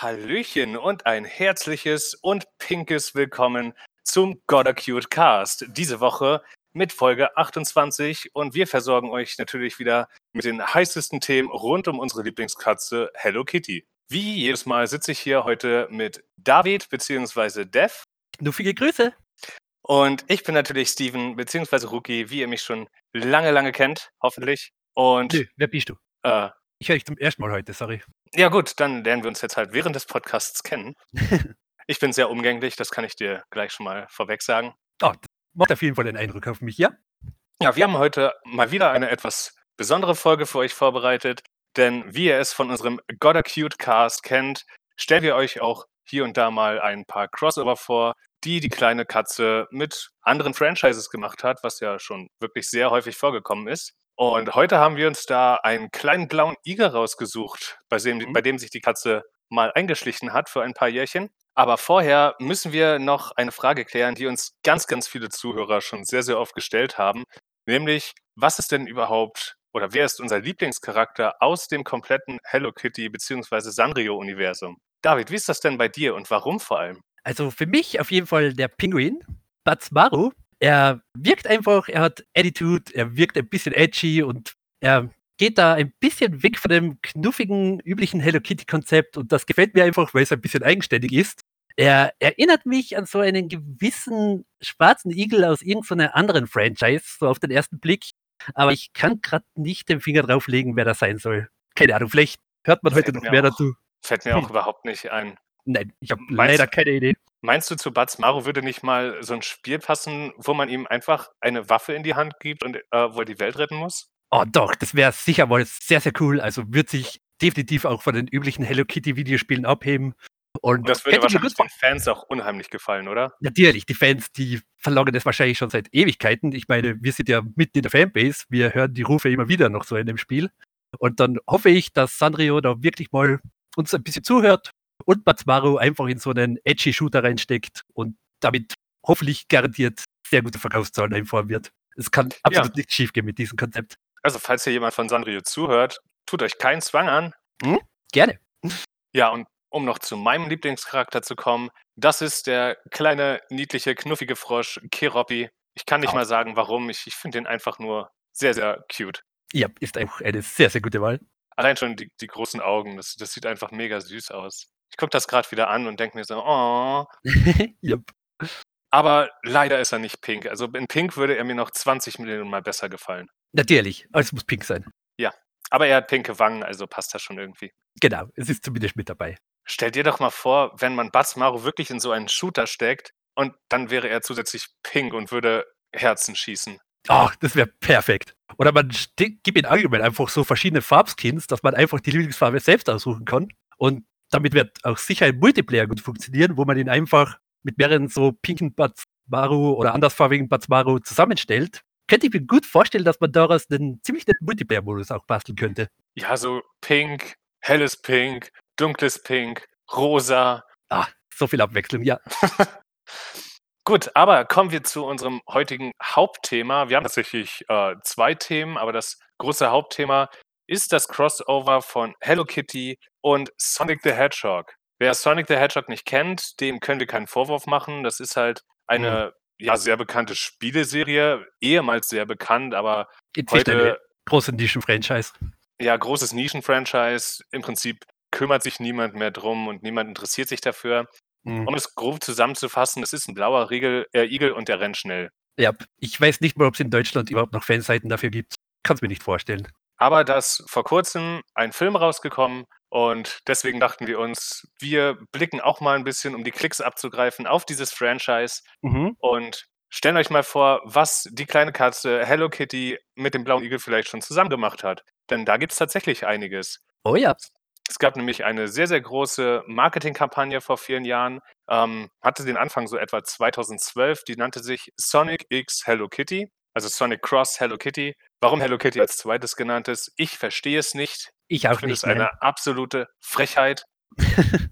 Hallöchen und ein herzliches und pinkes Willkommen zum Gotta Cute Cast. Diese Woche mit Folge 28 und wir versorgen euch natürlich wieder mit den heißesten Themen rund um unsere Lieblingskatze Hello Kitty. Wie jedes Mal sitze ich hier heute mit David bzw. Dev. Knuffige Grüße. Und ich bin natürlich Steven bzw. Rookie, wie ihr mich schon lange, lange kennt, hoffentlich. Und Nö, wer bist du? äh, Ich höre dich zum ersten Mal heute, sorry. Ja gut, dann lernen wir uns jetzt halt während des Podcasts kennen. Ich bin sehr umgänglich, das kann ich dir gleich schon mal vorweg sagen. Oh, das macht auf jeden Fall einen Eindruck auf mich, ja? Ja, wir haben heute mal wieder eine etwas besondere Folge für euch vorbereitet, denn wie ihr es von unserem Gotta Cute Cast kennt, stellen wir euch auch hier und da mal ein paar Crossover vor, die die kleine Katze mit anderen Franchises gemacht hat, was ja schon wirklich sehr häufig vorgekommen ist. Und heute haben wir uns da einen kleinen blauen Igel rausgesucht, bei dem, Mhm. bei dem sich die Katze mal eingeschlichen hat für ein paar Jährchen. Aber vorher müssen wir noch eine Frage klären, die uns ganz, ganz viele Zuhörer schon sehr, sehr oft gestellt haben. Nämlich, was ist denn überhaupt oder wer ist unser Lieblingscharakter aus dem kompletten Hello Kitty bzw. Sanrio-Universum? David, wie ist das denn bei dir und warum vor allem? Also für mich auf jeden Fall der Pinguin, Batsmaru. Er wirkt einfach, er hat Attitude, er wirkt ein bisschen edgy und er geht da ein bisschen weg von dem knuffigen, üblichen Hello Kitty-Konzept und das gefällt mir einfach, weil es ein bisschen eigenständig ist. Er erinnert mich an so einen gewissen schwarzen Igel aus irgendeiner anderen Franchise, so auf den ersten Blick. Aber ich kann gerade nicht den Finger drauflegen, wer das sein soll. Keine Ahnung, vielleicht hört man heute noch mehr auch. dazu. Fällt mir auch überhaupt nicht ein. Nein, ich habe leider keine Idee. Meinst du, zu Bats Maru würde nicht mal so ein Spiel passen, wo man ihm einfach eine Waffe in die Hand gibt und äh, wo er die Welt retten muss? Oh doch, das wäre sicher mal sehr, sehr cool. Also wird sich definitiv auch von den üblichen Hello Kitty Videospielen abheben. Und Und das würde könnte mir wahrscheinlich den Fans auch unheimlich gefallen, oder? Natürlich, die Fans, die verlangen das wahrscheinlich schon seit Ewigkeiten. Ich meine, wir sind ja mitten in der Fanbase. Wir hören die Rufe immer wieder noch so in dem Spiel. Und dann hoffe ich, dass Sanrio da wirklich mal uns ein bisschen zuhört und Batsmaru einfach in so einen edgy Shooter reinsteckt und damit hoffentlich garantiert sehr gute Verkaufszahlen einfahren wird. Es kann absolut nichts schief gehen mit diesem Konzept. Also, falls hier jemand von Sanrio zuhört, tut euch keinen Zwang an. Gerne. Ja, und um noch zu meinem Lieblingscharakter zu kommen, das ist der kleine, niedliche, knuffige Frosch Keroppi. Ich kann nicht Oh. mal sagen, warum. Ich, ich finde den einfach nur sehr, sehr cute. Ja, ist auch eine sehr, sehr gute Wahl. Allein schon die, die großen Augen, das, das sieht einfach mega süß aus. Ich gucke das gerade wieder an und denke mir so, oh. yep. Aber leider ist er nicht pink. Also in pink würde er mir noch 20 Millionen Mal besser gefallen. Natürlich, alles muss pink sein. Aber er hat pinke Wangen, also passt das schon irgendwie. Genau, es ist zumindest mit dabei. Stell dir doch mal vor, wenn man Batsmaru wirklich in so einen Shooter steckt und dann wäre er zusätzlich pink und würde Herzen schießen. Ach, das wäre perfekt. Oder man gibt in allgemein einfach so verschiedene Farbskins, dass man einfach die Lieblingsfarbe selbst aussuchen kann. Und damit wird auch sicher im Multiplayer gut funktionieren, wo man ihn einfach mit mehreren so pinken Batsmaru oder andersfarbigen Batsmaru zusammenstellt. Könnte ich mir gut vorstellen, dass man daraus einen ziemlich netten Multiplayer-Modus auch basteln könnte. Ja, so pink, helles Pink, dunkles Pink, rosa. Ah, so viel Abwechslung, ja. Gut, aber kommen wir zu unserem heutigen Hauptthema. Wir haben tatsächlich äh, zwei Themen, aber das große Hauptthema ist das Crossover von Hello Kitty und Sonic the Hedgehog. Wer Sonic the Hedgehog nicht kennt, dem können wir keinen Vorwurf machen. Das ist halt eine ja, sehr bekannte Spieleserie, ehemals sehr bekannt, aber Inzwischen eine heute große Nischen-Franchise. ja großes Nischenfranchise. Im Prinzip kümmert sich niemand mehr drum und niemand interessiert sich dafür. Mhm. Um es grob zusammenzufassen, es ist ein blauer Riegel, äh, Igel und der rennt schnell. Ja, ich weiß nicht mal, ob es in Deutschland überhaupt noch Fanseiten dafür gibt. Kann es mir nicht vorstellen. Aber da ist vor kurzem ein Film rausgekommen und deswegen dachten wir uns, wir blicken auch mal ein bisschen, um die Klicks abzugreifen, auf dieses Franchise Mhm. und stellen euch mal vor, was die kleine Katze Hello Kitty mit dem blauen Igel vielleicht schon zusammen gemacht hat. Denn da gibt es tatsächlich einiges. Oh ja. Es gab nämlich eine sehr, sehr große Marketingkampagne vor vielen Jahren, ähm, hatte den Anfang so etwa 2012, die nannte sich Sonic X Hello Kitty, also Sonic Cross Hello Kitty. Warum Hello Kitty als zweites genannt ist, ich verstehe es nicht. Ich Ich auch finde es nicht. nein. eine absolute Frechheit.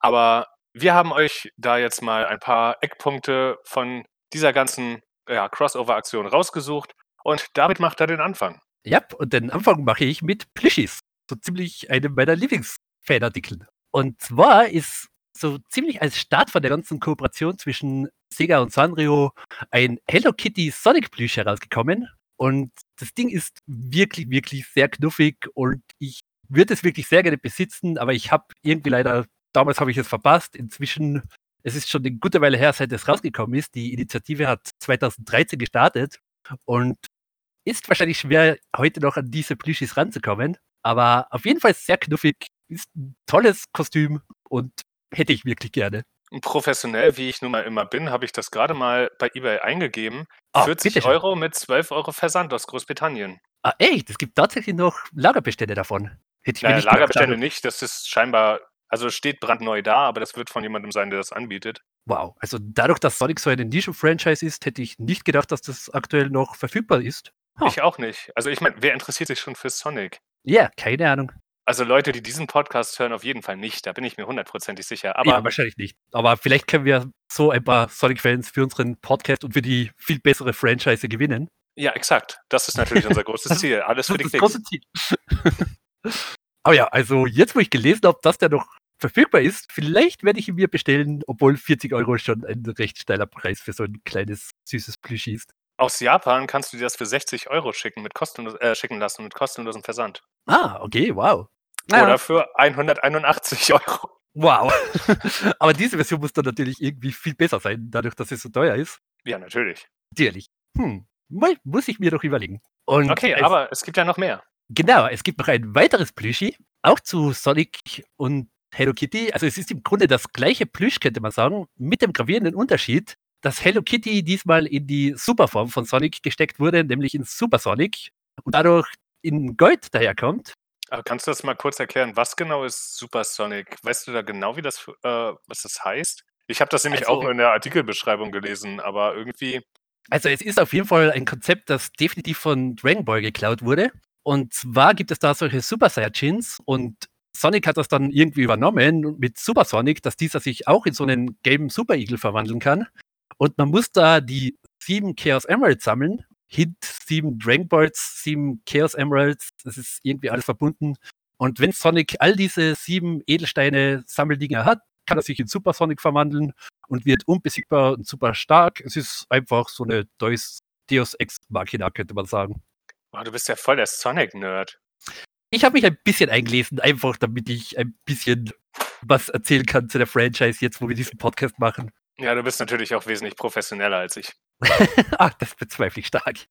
Aber wir haben euch da jetzt mal ein paar Eckpunkte von dieser ganzen ja, Crossover-Aktion rausgesucht und damit macht er den Anfang. Ja, und den Anfang mache ich mit Plüschis. So ziemlich einem meiner Lieblingsfanartikel. Und zwar ist so ziemlich als Start von der ganzen Kooperation zwischen Sega und Sanrio ein Hello Kitty Sonic Plüsch herausgekommen. Und das Ding ist wirklich, wirklich sehr knuffig und ich würde es wirklich sehr gerne besitzen, aber ich habe irgendwie leider, damals habe ich es verpasst. Inzwischen, es ist schon eine gute Weile her, seit es rausgekommen ist. Die Initiative hat 2013 gestartet und ist wahrscheinlich schwer, heute noch an diese Plüschis ranzukommen. Aber auf jeden Fall sehr knuffig, ist ein tolles Kostüm und hätte ich wirklich gerne. Professionell, wie ich nun mal immer bin, habe ich das gerade mal bei eBay eingegeben. Ah, 40 bitteschön. Euro mit 12 Euro Versand aus Großbritannien. Ah, echt? Es gibt tatsächlich noch Lagerbestände davon. Hätte ich mir Naja, nicht gedacht. Lagerbestände nicht, das ist scheinbar, also steht brandneu da, aber das wird von jemandem sein, der das anbietet. Wow. Also dadurch, dass Sonic so eine Nischen-Franchise ist, hätte ich nicht gedacht, dass das aktuell noch verfügbar ist. Ah. Ich auch nicht. Also ich meine, wer interessiert sich schon für Sonic? Ja, keine Ahnung. Also Leute, die diesen Podcast hören, auf jeden Fall nicht. Da bin ich mir hundertprozentig sicher. Aber ja, wahrscheinlich nicht. Aber vielleicht können wir so ein paar Sonic-Fans für unseren Podcast und für die viel bessere Franchise gewinnen. ja, exakt. Das ist natürlich unser großes Ziel. Alles für Das die ist das Ziel. Aber ja, also jetzt, wo ich gelesen habe, dass der noch verfügbar ist, vielleicht werde ich ihn mir bestellen, obwohl 40 Euro schon ein recht steiler Preis für so ein kleines, süßes Plüschi ist. Aus Japan kannst du dir das für 60 Euro schicken, mit kostenlos, äh, schicken lassen mit kostenlosem Versand. Ah, okay, wow. Oder für 181 Euro. Wow. Aber diese Version muss dann natürlich irgendwie viel besser sein, dadurch, dass es so teuer ist. Ja, natürlich. Natürlich. Hm, muss ich mir doch überlegen. Und Okay, als- aber es gibt ja noch mehr. Genau, es gibt noch ein weiteres Plüschi, auch zu Sonic und Hello Kitty. Also es ist im Grunde das gleiche Plüsch, könnte man sagen, mit dem gravierenden Unterschied, dass Hello Kitty diesmal in die Superform von Sonic gesteckt wurde, nämlich in Super Sonic und dadurch in Gold daherkommt. Aber kannst du das mal kurz erklären? Was genau ist Super Sonic? Weißt du da genau, wie das, äh, was das heißt? Ich habe das nämlich Also- auch nur in der Artikelbeschreibung gelesen, aber irgendwie, Also es ist auf jeden Fall ein Konzept, das definitiv von Dragon Ball geklaut wurde. Und zwar gibt es da solche Super Saiyajins und Sonic hat das dann irgendwie übernommen mit Super Sonic, dass dieser sich auch in so einen gelben Super Eagle verwandeln kann. Und man muss da die sieben Chaos Emeralds sammeln. Hint sieben Dragon Balls, sieben Chaos Emeralds. Das ist irgendwie alles verbunden. Und wenn Sonic all diese sieben Edelsteine Sammeldinger hat, kann er sich in Super Sonic verwandeln und wird unbesiegbar und super stark. Es ist einfach so eine Deus, Deus Ex Machina, könnte man sagen. oh, du bist ja voll der Sonic-Nerd. Ich habe mich ein bisschen eingelesen, einfach damit ich ein bisschen was erzählen kann zu der Franchise, jetzt wo wir diesen Podcast machen. Ja, du bist natürlich auch wesentlich professioneller als ich. Ach, das bezweifle ich stark.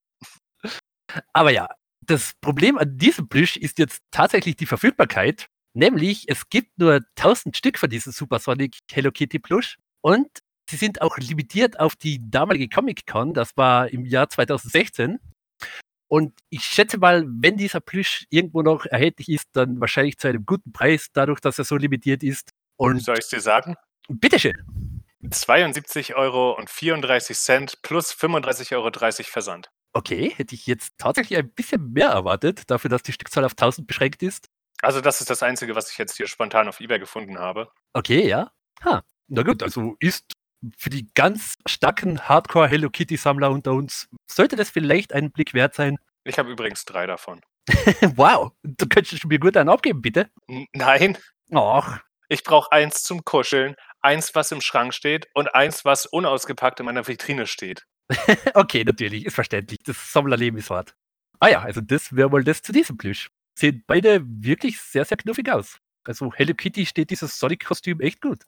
Aber ja, das Problem an diesem Plüsch ist jetzt tatsächlich die Verfügbarkeit. Nämlich, es gibt nur 1000 Stück von diesem Supersonic Hello Kitty Plush und sie sind auch limitiert auf die damalige Comic Con. Das war im Jahr 2016. Und ich schätze mal, wenn dieser Plüsch irgendwo noch erhältlich ist, dann wahrscheinlich zu einem guten Preis, dadurch, dass er so limitiert ist. Und Soll ich es dir sagen? bitteschön. 72 Euro und 34 Cent plus 35,30 Euro Versand. Okay, hätte ich jetzt tatsächlich ein bisschen mehr erwartet, dafür, dass die Stückzahl auf 1000 beschränkt ist. Also das ist das Einzige, was ich jetzt hier spontan auf Ebay gefunden habe. Okay, ja. Ha. Na gut, also ist für die ganz starken Hardcore Hello Kitty Sammler unter uns, sollte das vielleicht einen Blick wert sein. Ich habe übrigens drei davon. wow, du könntest mir gut einen abgeben, bitte. N nein, Ach, ich brauche eins zum Kuscheln, eins, was im Schrank steht und eins, was unausgepackt in meiner Vitrine steht. okay, natürlich, ist verständlich. Das Sammlerleben ist hart. Ah ja, also das wäre mal das zu diesem Plüsch. Sehen beide wirklich sehr, sehr knuffig aus. Also Hello Kitty steht dieses Sonic-Kostüm echt gut.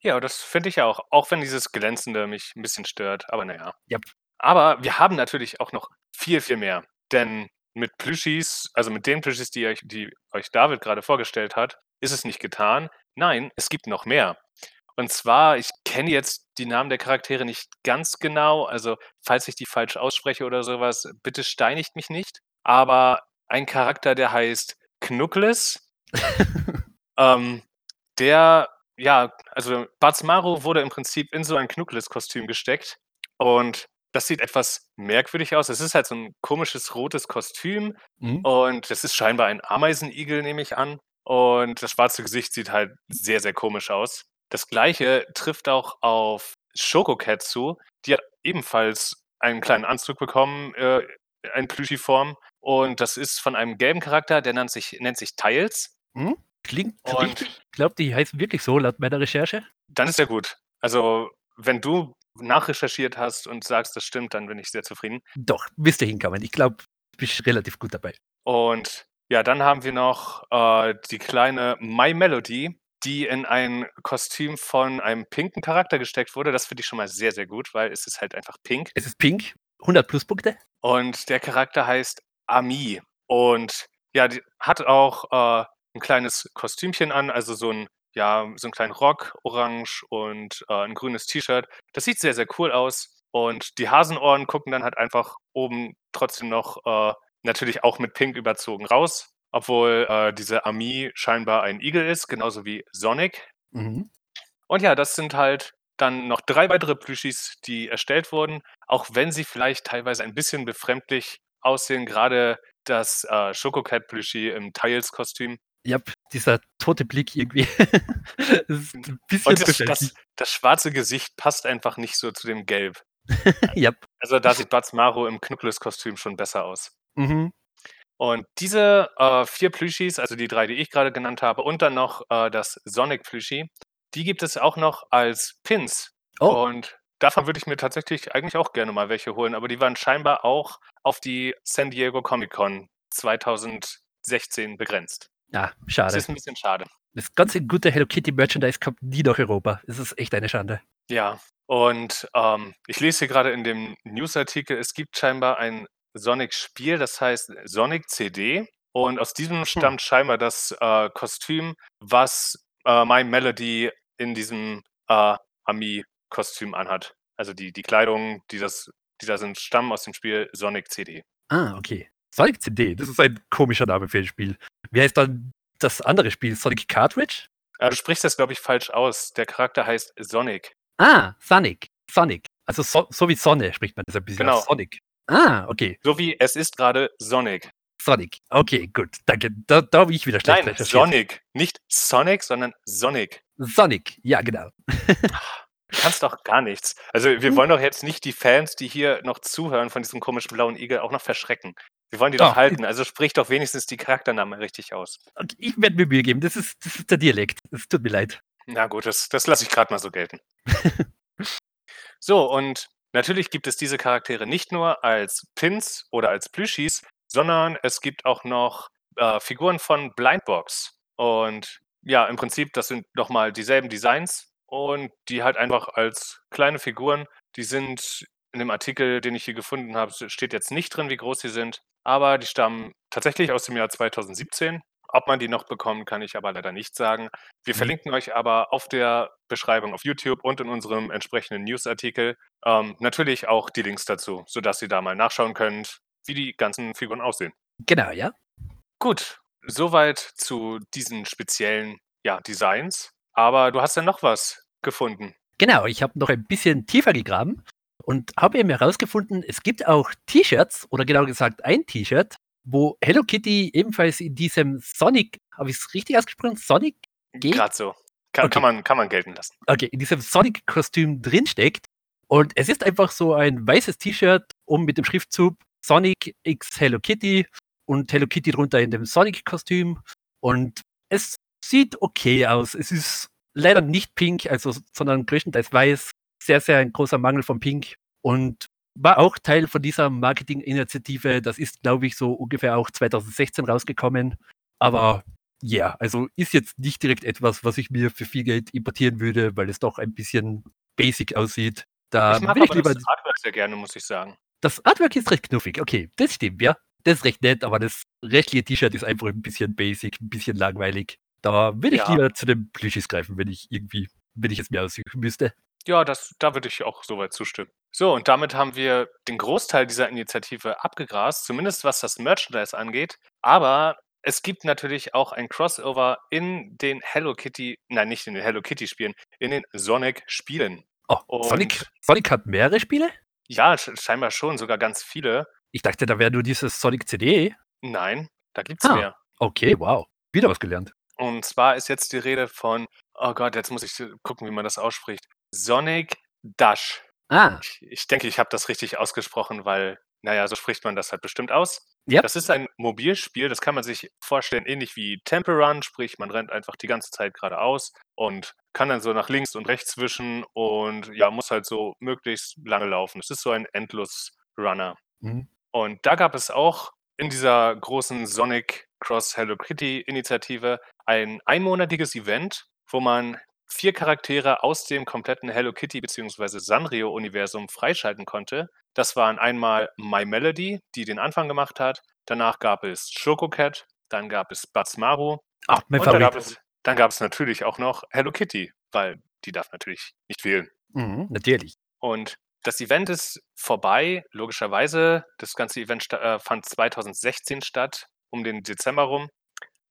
Ja, das finde ich auch. Auch wenn dieses Glänzende mich ein bisschen stört. Aber naja. Yep. Aber wir haben natürlich auch noch viel, viel mehr. Denn mit Plüschis, also mit den Plüschis, die euch, die euch David gerade vorgestellt hat, ist es nicht getan. Nein, es gibt noch mehr. Und zwar, ich kenne jetzt die Namen der Charaktere nicht ganz genau. Also, falls ich die falsch ausspreche oder sowas, bitte steinigt mich nicht. Aber ein Charakter, der heißt Knuckles. ähm, der, ja, also Batsmaru wurde im Prinzip in so ein Knuckles-Kostüm gesteckt. Und das sieht etwas merkwürdig aus. Es ist halt so ein komisches rotes Kostüm. Mhm. Und das ist scheinbar ein Ameisenigel, nehme ich an. Und das schwarze Gesicht sieht halt sehr, sehr komisch aus. Das gleiche trifft auch auf Shokocat zu. Die hat ebenfalls einen kleinen Anzug bekommen, äh, in Plüschi-Form. Und das ist von einem gelben Charakter, der nennt sich, nennt sich Tiles. Ich Klingt Und- richtig. Ich glaube, die heißen wirklich so, laut meiner Recherche. Dann ist ja gut. Also, wenn du nachrecherchiert hast und sagst, das stimmt, dann bin ich sehr zufrieden. Doch, müsste hinkommen. Ich glaube, du bist relativ gut dabei. Und ja, dann haben wir noch äh, die kleine My Melody, die in ein Kostüm von einem pinken Charakter gesteckt wurde. Das finde ich schon mal sehr, sehr gut, weil es ist halt einfach pink. Es ist pink, 100 Pluspunkte. Und der Charakter heißt Ami. Und ja, die hat auch äh, ein kleines Kostümchen an, also so ein, ja, so einen kleinen Rock, orange und äh, ein grünes T-Shirt. Das sieht sehr, sehr cool aus. Und die Hasenohren gucken dann halt einfach oben trotzdem noch äh, natürlich auch mit Pink überzogen raus. Obwohl äh, diese Ami scheinbar ein Igel ist, genauso wie Sonic. Mhm. Und ja, das sind halt dann noch drei weitere Plüschis, die erstellt wurden, auch wenn sie vielleicht teilweise ein bisschen befremdlich aussehen. Gerade das äh, Schokocat-Plüschi im Tiles-Kostüm. Ja, dieser tote Blick irgendwie. das ein bisschen Und das, das, das schwarze Gesicht passt einfach nicht so zu dem Gelb. ja. Also da sieht Butz Maro im Knuckles-Kostüm schon besser aus. Mhm. Und diese äh, vier Plüschis, also die drei, die ich gerade genannt habe, und dann noch äh, das Sonic-Plüschi, die gibt es auch noch als Pins. Oh, Und davon würde ich mir tatsächlich eigentlich auch gerne mal welche holen, aber die waren scheinbar auch auf die San Diego Comic Con 2016 begrenzt. ja, Das schade. ist ein bisschen schade. Das ganze gute Hello Kitty Merchandise kommt nie nach Europa. Das ist echt eine Schande. Ja, und ähm, ich lese hier gerade in dem Newsartikel, es gibt scheinbar ein Sonic-Spiel, das heißt Sonic CD. Und aus diesem stammt scheinbar das äh, Kostüm, was äh, My Melody in diesem äh, Ami-Kostüm anhat. Also die, die Kleidung, die, das, die da sind, stammen aus dem Spiel Sonic CD. Ah, okay. Sonic CD, das ist ein komischer Name für ein Spiel. Wie heißt dann das andere Spiel? Sonic Cartridge? Äh, du sprichst das, glaube ich, falsch aus. Der Charakter heißt Sonic. Ah, Sonic. Sonic. Also so, so wie Sonne spricht man das ein bisschen Genau. Sonic. Ah, okay. So wie es ist gerade Sonic. Sonic. Okay, gut. Danke. Da, da habe ich wieder schlecht Nein. Sonic. Nicht Sonic, sondern Sonic. Sonic. Ja, genau. Du kannst doch gar nichts. Also wir wollen doch jetzt nicht die Fans, die hier noch zuhören von diesem komischen blauen Igel, auch noch verschrecken. Wir wollen die doch Doch. halten. Also sprich doch wenigstens die Charakternamen richtig aus. Okay, ich werde mir Mühe geben. Das ist, das ist der Dialekt. Es tut mir leid. Na gut, das, das lasse ich gerade mal so gelten. so, und natürlich gibt es diese Charaktere nicht nur als Pins oder als Plüschis, sondern es gibt auch noch äh, Figuren von Blindbox. Und ja, im Prinzip, das sind nochmal dieselben Designs und die halt einfach als kleine Figuren, die sind in dem Artikel, den ich hier gefunden habe, steht jetzt nicht drin, wie groß sie sind, aber die stammen tatsächlich aus dem Jahr 2017. Ob man die noch bekommt, kann ich aber leider nicht sagen. Wir Mhm. verlinken euch aber auf der Beschreibung auf YouTube und in unserem entsprechenden Newsartikel ähm, natürlich auch die Links dazu, sodass ihr da mal nachschauen könnt, wie die ganzen Figuren aussehen. Genau, ja. Gut, soweit zu diesen speziellen ja, Designs. Aber du hast ja noch was gefunden. Genau, ich habe noch ein bisschen tiefer gegraben und habe eben herausgefunden, es gibt auch T-Shirts, oder genau gesagt ein T-Shirt, wo Hello Kitty ebenfalls in diesem Sonic, habe ich es richtig ausgesprochen? Sonic? Geht? Gerade so. Kann, Okay. kann, man, kann man gelten lassen. Okay, in diesem Sonic-Kostüm drinsteckt. Und es ist einfach so ein weißes T-Shirt um mit dem Schriftzug Sonic X Hello Kitty und Hello Kitty drunter in dem Sonic-Kostüm. Und es sieht okay aus. Es ist leider nicht pink, also, sondern größtenteils weiß. Sehr, sehr ein großer Mangel von Pink. Und war auch Teil von dieser Marketinginitiative. Das ist, glaube ich, so ungefähr auch 2016 rausgekommen. Aber ja, also ist jetzt nicht direkt etwas, was ich mir für viel Geld importieren würde, weil es doch ein bisschen basic aussieht. Da ich mag will ich lieber. das Artwork sehr gerne, muss ich sagen. Das Artwork ist recht knuffig, okay, das stimmt, ja. Das ist recht nett, aber das restliche T-Shirt ist einfach ein bisschen basic, ein bisschen langweilig. Da würde ich Ja. lieber zu den Plüschis greifen, wenn ich irgendwie, wenn ich es mir aussuchen müsste. Ja, das, da würde ich auch soweit zustimmen. So, und damit haben wir den Großteil dieser Initiative abgegrast, zumindest was das Merchandise angeht. Aber es gibt natürlich auch ein Crossover in den Hello Kitty, nein, nicht in den Hello Kitty Spielen, in den Sonic Spielen. Oh, Und- Sonic, Sonic hat mehrere Spiele? Ja, sch- scheinbar schon, sogar ganz viele. Ich dachte, da wäre nur dieses Sonic CD. Nein, da gibt's Ah. mehr. Okay, wow. Wieder was gelernt. Und zwar ist jetzt die Rede von, oh Gott, jetzt muss ich gucken, wie man das ausspricht. Sonic Dash. Ah, Ich, denke, ich habe das richtig ausgesprochen, weil, naja, so spricht man das halt bestimmt aus. Ja. Das ist ein Mobilspiel, das kann man sich vorstellen, ähnlich wie Temple Run, sprich, man rennt einfach die ganze Zeit geradeaus und kann dann so nach links und rechts wischen und ja, muss halt so möglichst lange laufen. Es ist so ein Endlos-Runner. Mhm. Und da gab es auch in dieser großen Sonic Cross Hello Kitty Initiative ein einmonatiges Event, wo man vier Charaktere aus dem kompletten Hello Kitty bzw. Sanrio-Universum freischalten konnte. Das waren einmal My Melody, die den Anfang gemacht hat. Danach gab es Chococat, dann gab es Bats Maru. Ach, mein und dann gab, es, dann gab es natürlich auch noch Hello Kitty, weil die darf natürlich nicht fehlen. Mhm, natürlich. Und das Event ist vorbei, logischerweise. Das ganze Event äh, fand 2016 statt, um den Dezember rum.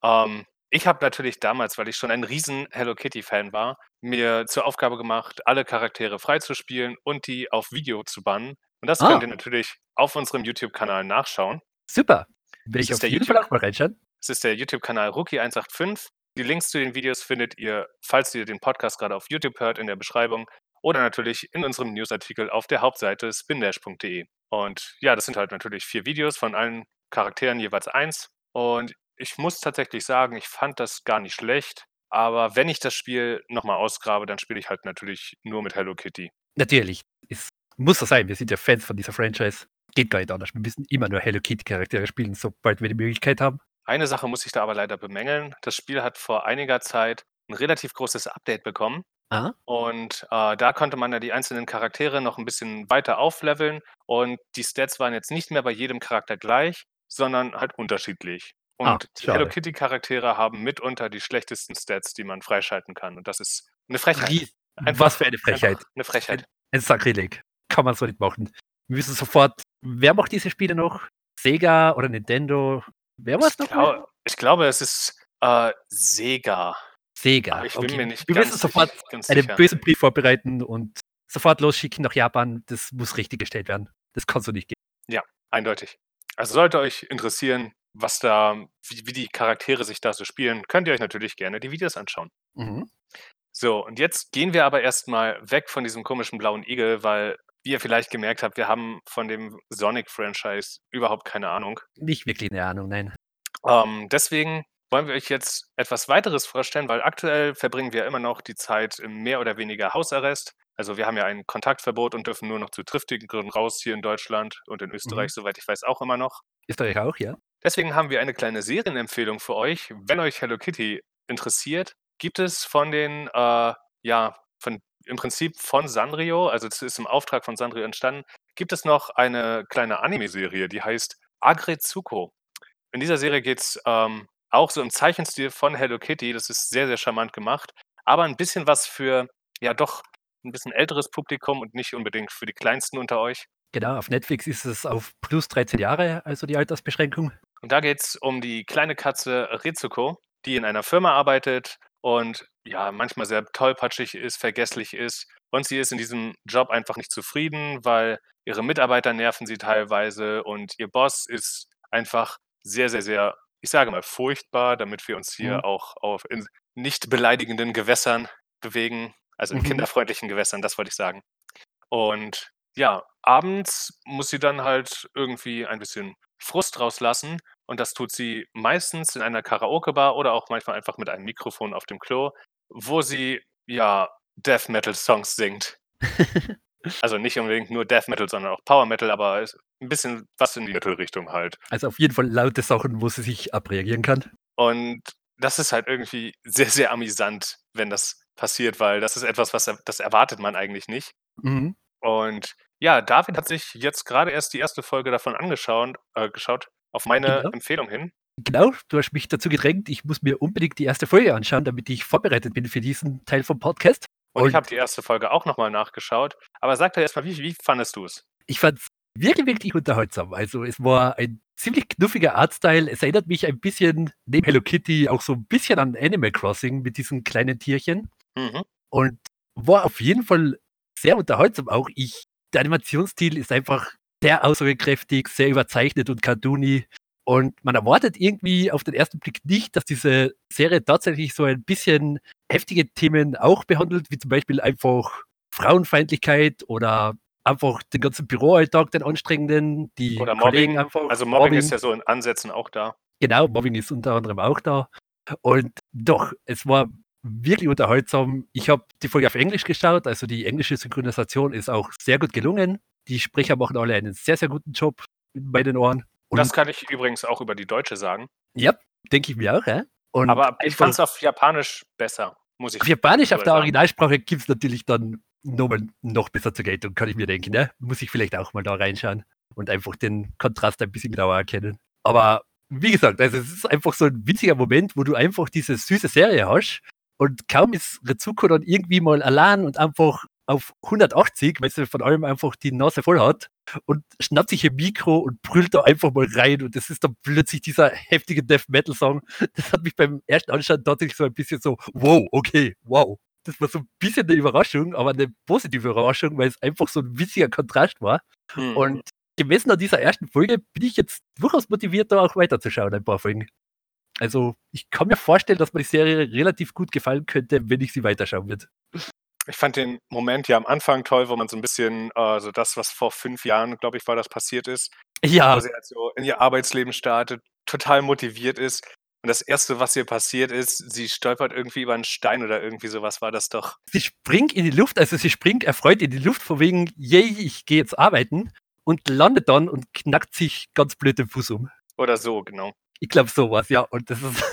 Ähm, ich habe natürlich damals, weil ich schon ein riesen Hello Kitty-Fan war, mir zur Aufgabe gemacht, alle Charaktere freizuspielen und die auf Video zu bannen. Und das könnt Ah. ihr natürlich auf unserem YouTube-Kanal nachschauen. Super. Will ich ist auf der jeden Fall auch mal reinschauen. Es ist der YouTube-Kanal Rookie185. Die Links zu den Videos findet ihr, falls ihr den Podcast gerade auf YouTube hört, in der Beschreibung oder natürlich in unserem Newsartikel auf der Hauptseite spindash.de. Und ja, das sind halt natürlich vier Videos von allen Charakteren jeweils eins. Und ich muss tatsächlich sagen, ich fand das gar nicht schlecht. Aber wenn ich das Spiel nochmal ausgrabe, dann spiele ich halt natürlich nur mit Hello Kitty. Natürlich. Es muss so sein. Wir sind ja Fans von dieser Franchise. Geht gar nicht anders. Wir müssen immer nur Hello Kitty Charaktere spielen, sobald wir die Möglichkeit haben. Eine Sache muss ich da aber leider bemängeln. Das Spiel hat vor einiger Zeit ein relativ großes Update bekommen. Ah. Und äh, da konnte man ja die einzelnen Charaktere noch ein bisschen weiter aufleveln. Und die Stats waren jetzt nicht mehr bei jedem Charakter gleich, sondern halt unterschiedlich. Und Ah, die schade. Hello Kitty Charaktere haben mitunter die schlechtesten Stats, die man freischalten kann. Und das ist eine Frechheit. Einfach- Was für eine Frechheit. Eine Frechheit. Ein Sakrileg. Kann man so nicht machen. Wir müssen sofort. Wer macht diese Spiele noch? Sega oder Nintendo? Wer war es noch? glaub, ich glaube, es ist äh, Sega. Sega. Aber ich bin okay. mir nicht Wir müssen sofort sich- ganz einen sicher. bösen Brief vorbereiten und sofort losschicken nach Japan. Das muss richtig gestellt werden. Das kann so nicht gehen. Eindeutig. Also sollte euch interessieren, was da, wie, wie die Charaktere sich da so spielen, könnt ihr euch natürlich gerne die Videos anschauen. Mhm. So, und jetzt gehen wir aber erstmal weg von diesem komischen blauen Igel, weil, wie ihr vielleicht gemerkt habt, wir haben von dem Sonic-Franchise überhaupt keine Ahnung. Nicht wirklich eine Ahnung, nein. Ähm, deswegen wollen wir euch jetzt etwas weiteres vorstellen, weil aktuell verbringen wir immer noch die Zeit im mehr oder weniger Hausarrest. Also wir haben ja ein Kontaktverbot und dürfen nur noch zu triftigen Gründen raus hier in Deutschland und in Österreich, soweit ich weiß, auch immer noch. Ist euch auch, ja? Deswegen haben wir eine kleine Serienempfehlung für euch. Wenn euch Hello Kitty interessiert, gibt es von den, äh, ja, von im Prinzip von Sanrio, also es ist im Auftrag von Sanrio entstanden, gibt es noch eine kleine Anime-Serie, die heißt Agretsuko. In dieser Serie geht es ähm, auch so im Zeichenstil von Hello Kitty. Das ist sehr, sehr charmant gemacht, aber ein bisschen was für, ja, doch ein bisschen älteres Publikum und nicht unbedingt für die Kleinsten unter euch. Genau, auf Netflix ist es auf plus 13 Jahre, also die Altersbeschränkung. Und da geht es um die kleine Katze Ritsuko, die in einer Firma arbeitet und ja, manchmal sehr tollpatschig ist, vergesslich ist. Und sie ist in diesem Job einfach nicht zufrieden, weil ihre Mitarbeiter nerven sie teilweise und ihr Boss ist einfach sehr, sehr, sehr, ich sage mal, furchtbar, damit wir uns hier Mhm. auch auf in nicht beleidigenden Gewässern bewegen, also in Mhm. kinderfreundlichen Gewässern, das wollte ich sagen. Und ja, abends muss sie dann halt irgendwie ein bisschen Frust rauslassen und das tut sie meistens in einer Karaoke-Bar oder auch manchmal einfach mit einem Mikrofon auf dem Klo, wo sie ja Death Metal Songs singt. Also nicht unbedingt nur Death Metal, sondern auch Power Metal, aber ein bisschen was in die Metal-Richtung halt. Also auf jeden Fall laute Sachen, wo sie sich abreagieren kann. Und das ist halt irgendwie sehr, sehr amüsant, wenn das passiert, weil das ist etwas, was das erwartet man eigentlich nicht. Mhm. Und ja, David hat sich jetzt gerade erst die erste Folge davon angeschaut, äh, geschaut, auf meine Genau. Empfehlung hin. Genau, du hast mich dazu gedrängt, ich muss mir unbedingt die erste Folge anschauen, damit ich vorbereitet bin für diesen Teil vom Podcast. Und, Und- ich habe die erste Folge auch nochmal nachgeschaut. Aber sag doch erstmal, wie, wie fandest du es? Ich fand es wirklich, wirklich unterhaltsam. Also es war ein ziemlich knuffiger Artstyle. Es erinnert mich ein bisschen, neben Hello Kitty, auch so ein bisschen an Animal Crossing mit diesen kleinen Tierchen. Mhm. Und war auf jeden Fall sehr unterhaltsam auch. Ich, der Animationsstil ist einfach sehr aussagekräftig, sehr überzeichnet und cartoony. Und man erwartet irgendwie auf den ersten Blick nicht, dass diese Serie tatsächlich so ein bisschen heftige Themen auch behandelt, wie zum Beispiel einfach Frauenfeindlichkeit oder einfach den ganzen Büroalltag, den anstrengenden, die Oder Kollegen Mobbing. einfach. Also Mobbing ist ja so in Ansätzen auch da. Genau, Mobbing ist unter anderem auch da. Und doch, es war wirklich unterhaltsam. Ich habe die Folge auf Englisch geschaut, also die englische Synchronisation ist auch sehr gut gelungen. Die Sprecher machen alle einen sehr, sehr guten Job bei den Ohren. Und Das kann ich übrigens auch über die Deutsche sagen. ja, denke ich mir auch, ja. Und Aber ich fand es auf Japanisch besser, muss ich Auf Japanisch, auf der sagen. Originalsprache gibt es natürlich dann nochmal noch besser zur Geltung, kann ich mir denken. Ne? Muss ich vielleicht auch mal da reinschauen und einfach den Kontrast ein bisschen genauer erkennen. Aber wie gesagt, also es ist einfach so ein witziger Moment, wo du einfach diese süße Serie hast und kaum ist Rezuko dann irgendwie mal allein und einfach auf 180, weil sie von allem einfach die Nase voll hat und schnappt sich ein Mikro und brüllt da einfach mal rein und das ist dann plötzlich dieser heftige Death Metal Song. Das hat mich beim ersten Anschauen tatsächlich so ein bisschen so, wow, okay, wow. Das war so ein bisschen eine Überraschung, aber eine positive Überraschung, weil es einfach so ein witziger Kontrast war. Hm. Und gemessen an dieser ersten Folge bin ich jetzt durchaus motiviert, da auch weiterzuschauen, ein paar Folgen. Also, ich kann mir vorstellen, dass mir die Serie relativ gut gefallen könnte, wenn ich sie weiterschauen würde. Ich fand den Moment ja am Anfang toll, wo man so ein bisschen, äh, so das, was vor fünf Jahren, glaube ich, war, das passiert ist, wo Ja, sie halt so in ihr Arbeitsleben startet, total motiviert ist. Und das Erste, was ihr passiert ist, sie stolpert irgendwie über einen Stein oder irgendwie sowas war das doch. sie springt in die Luft, also sie springt erfreut in die Luft, von wegen, yay, ich gehe jetzt arbeiten und landet dann und knackt sich ganz blöd den Fuß um. Oder so, genau. Ich glaube sowas, ja. Und das ist.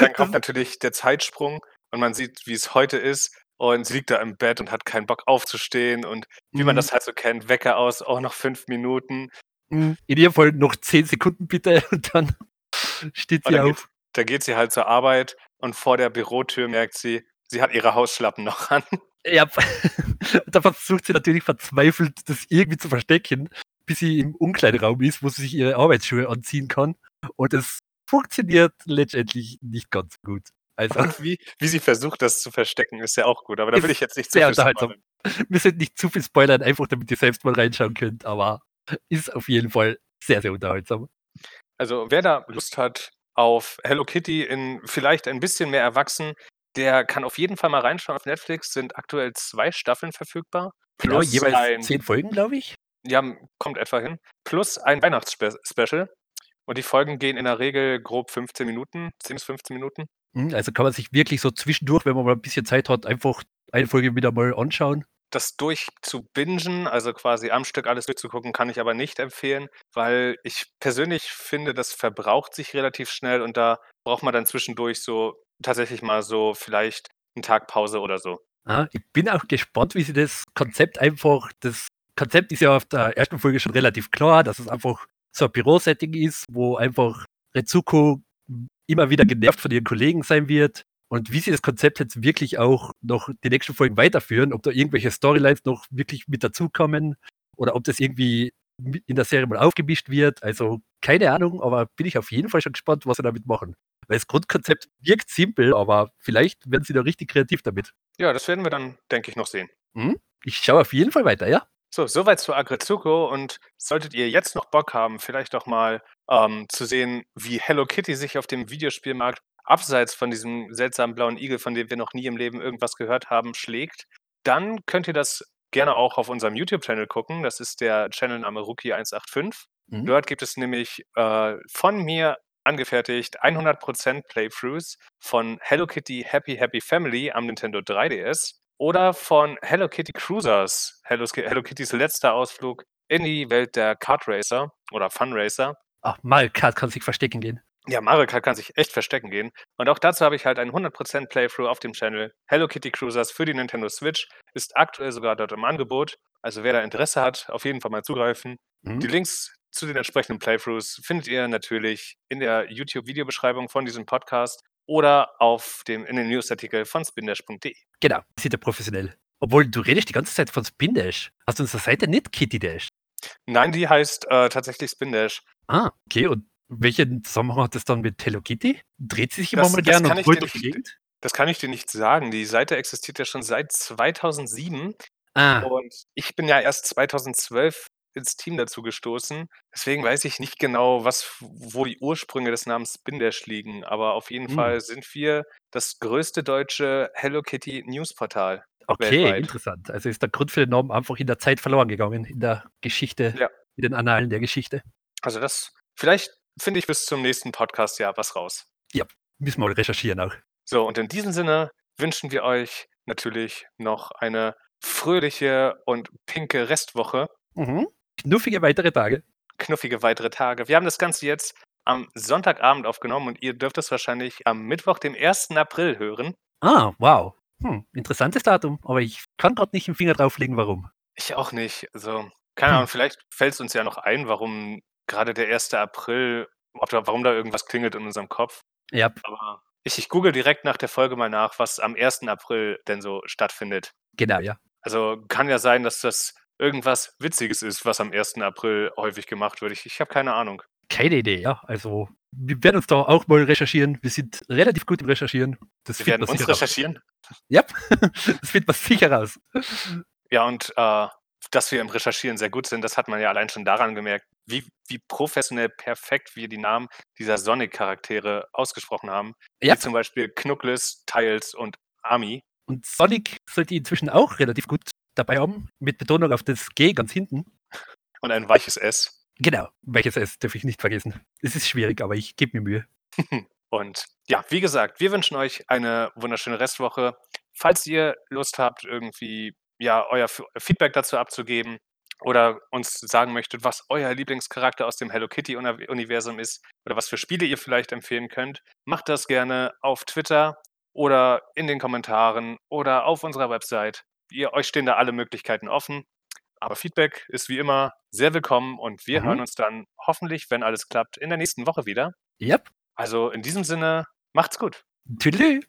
Dann kommt natürlich der Zeitsprung und man sieht, wie es heute ist. Und sie liegt da im Bett und hat keinen Bock aufzustehen. Und wie man Mhm. das halt so kennt, Wecker aus, auch noch fünf Minuten. in jedem Fall noch 10 Sekunden bitte und dann steht sie dann geht, auf. da geht sie halt zur Arbeit und vor der Bürotür merkt sie, sie hat ihre Hausschlappen noch an. Ja, da versucht sie natürlich verzweifelt, das irgendwie zu verstecken, bis sie im Umkleideraum ist, wo sie sich ihre Arbeitsschuhe anziehen kann. Und es funktioniert letztendlich nicht ganz gut. Also, wie, wie sie versucht, das zu verstecken, ist ja auch gut. Aber da will ich jetzt nicht zu sehr viel unterhaltsam. spoilern. wir sind nicht zu viel spoilern, einfach damit ihr selbst mal reinschauen könnt, aber ist auf jeden Fall sehr, sehr unterhaltsam. Also wer da Lust hat auf Hello Kitty in vielleicht ein bisschen mehr erwachsen, der kann auf jeden Fall mal reinschauen. Auf Netflix sind aktuell zwei Staffeln verfügbar. Genau, Plus jeweils ein, zehn Folgen, glaube ich. ja, kommt etwa hin. Plus ein Weihnachtsspecial. Und die Folgen gehen in der Regel grob 15 Minuten, 10 bis 15 Minuten. Mhm, Also kann man sich wirklich so zwischendurch, wenn man mal ein bisschen Zeit hat, einfach eine Folge wieder mal anschauen. Das durchzubingen, also quasi am Stück alles durchzugucken, kann ich aber nicht empfehlen, weil ich persönlich finde, das verbraucht sich relativ schnell und da braucht man dann zwischendurch so tatsächlich mal so vielleicht einen Tag Pause oder so. Ja, ich bin auch gespannt, wie sie das Konzept einfach, das Konzept ist ja auf der ersten Folge schon relativ klar, dass es einfach so ein Bürosetting ist, wo einfach Rezuko immer wieder genervt von ihren Kollegen sein wird. Und wie sie das Konzept jetzt wirklich auch noch die nächsten Folgen weiterführen, ob da irgendwelche Storylines noch wirklich mit dazukommen oder ob das irgendwie in der Serie mal aufgemischt wird. Also keine Ahnung, aber bin ich auf jeden Fall schon gespannt, was sie damit machen. Weil das Grundkonzept wirkt simpel, aber vielleicht werden sie da richtig kreativ damit. Ja, das werden wir dann, denke ich, noch sehen. Ich schaue auf jeden Fall weiter, ja? So, soweit zu Agretsuko und solltet ihr jetzt noch Bock haben, vielleicht auch mal ähm, zu sehen, wie Hello Kitty sich auf dem Videospielmarkt abseits von diesem seltsamen blauen Igel, von dem wir noch nie im Leben irgendwas gehört haben, schlägt, dann könnt ihr das gerne auch auf unserem YouTube-Channel gucken. Das ist der Channelname Rookie185. Mhm. Dort gibt es nämlich äh, von mir angefertigt 100% Playthroughs von Hello Kitty Happy Happy Family am Nintendo 3DS oder von Hello Kitty Cruisers, Hello, Hello Kittys letzter Ausflug in die Welt der Kart Racer oder Fun Racer. Ach, Mario Kart kann sich verstecken gehen. Ja, Mario Kart kann sich echt verstecken gehen. Und auch dazu habe ich halt einen 100% Playthrough auf dem Channel. Hello Kitty Cruisers für die Nintendo Switch ist aktuell sogar dort im Angebot. Also wer da Interesse hat, auf jeden Fall mal zugreifen. Mhm. Die Links zu den entsprechenden Playthroughs findet ihr natürlich in der YouTube-Videobeschreibung von diesem Podcast oder auf dem, in den Newsartikel von spindash.de. Genau, sieht er professionell. Obwohl, du redest die ganze Zeit von Spin Dash. Hast du unsere Seite nicht Kitty Dash? Nein, die heißt äh, tatsächlich Spindash. Ah, okay. Und welchen Zusammenhang hat das dann mit Hello Kitty? Dreht sie sich immer Das- mal das gerne und dir durch die Gegend? Das kann ich dir nicht sagen. Die Seite existiert ja schon seit 2007 Ah, und ich bin ja erst 2012 ins Team dazu gestoßen. Deswegen weiß ich nicht genau, was, wo die Ursprünge des Namens Spindash liegen. Aber auf jeden Hm. Fall sind wir das größte deutsche Hello Kitty Newsportal. Okay, weltweit. interessant. Also ist der Grund für den Namen einfach in der Zeit verloren gegangen, in der Geschichte, Ja. in den Annalen der Geschichte. Also das vielleicht finde ich bis zum nächsten Podcast ja was raus. Müssen wir mal recherchieren auch. So, und in diesem Sinne wünschen wir euch natürlich noch eine fröhliche und pinke Restwoche, Mhm. Knuffige weitere Tage. knuffige weitere Tage. Wir haben das Ganze jetzt am Sonntagabend aufgenommen und ihr dürft es wahrscheinlich am Mittwoch, dem 1. April hören. Ah, wow. Hm, interessantes Datum, aber ich kann gerade nicht den Finger drauflegen, warum. Ich auch nicht. Also, keine Hm. Ahnung, vielleicht fällt es uns ja noch ein, warum gerade der 1. April, da, warum da irgendwas klingelt in unserem Kopf. Ja, Aber ich, ich google direkt nach der Folge mal nach, was am 1. April denn so stattfindet. genau, ja. Also kann ja sein, dass das irgendwas Witziges ist, was am 1. April häufig gemacht wird. Ich, ich habe keine Ahnung. Keine Idee, ja. Also, wir werden uns da auch mal recherchieren. Wir sind relativ gut im Recherchieren. Das Wir werden uns raus. recherchieren. Ja, das findet man sicher raus. Ja, und äh, dass wir im Recherchieren sehr gut sind, das hat man ja allein schon daran gemerkt, wie, wie professionell perfekt wir die Namen dieser Sonic-Charaktere ausgesprochen haben. Ja. Wie zum Beispiel Knuckles, Tiles und Ami. Und Sonic sollte inzwischen auch relativ gut dabei haben, mit Betonung auf das G ganz hinten. Und ein weiches S. Genau, welches S darf ich nicht vergessen. Es ist schwierig, aber ich gebe mir Mühe. Und ja, wie gesagt, wir wünschen euch eine wunderschöne Restwoche. Falls ihr Lust habt, irgendwie ja, euer Feedback dazu abzugeben oder uns sagen möchtet, was euer Lieblingscharakter aus dem Hello Kitty-Universum ist oder was für Spiele ihr vielleicht empfehlen könnt, macht das gerne auf Twitter oder in den Kommentaren oder auf unserer Website. Ihr, euch stehen da alle Möglichkeiten offen. Aber Feedback ist wie immer sehr willkommen und wir Mhm. hören uns dann hoffentlich, wenn alles klappt, in der nächsten Woche wieder. Yep. Also in diesem Sinne, macht's gut. Tüdelü.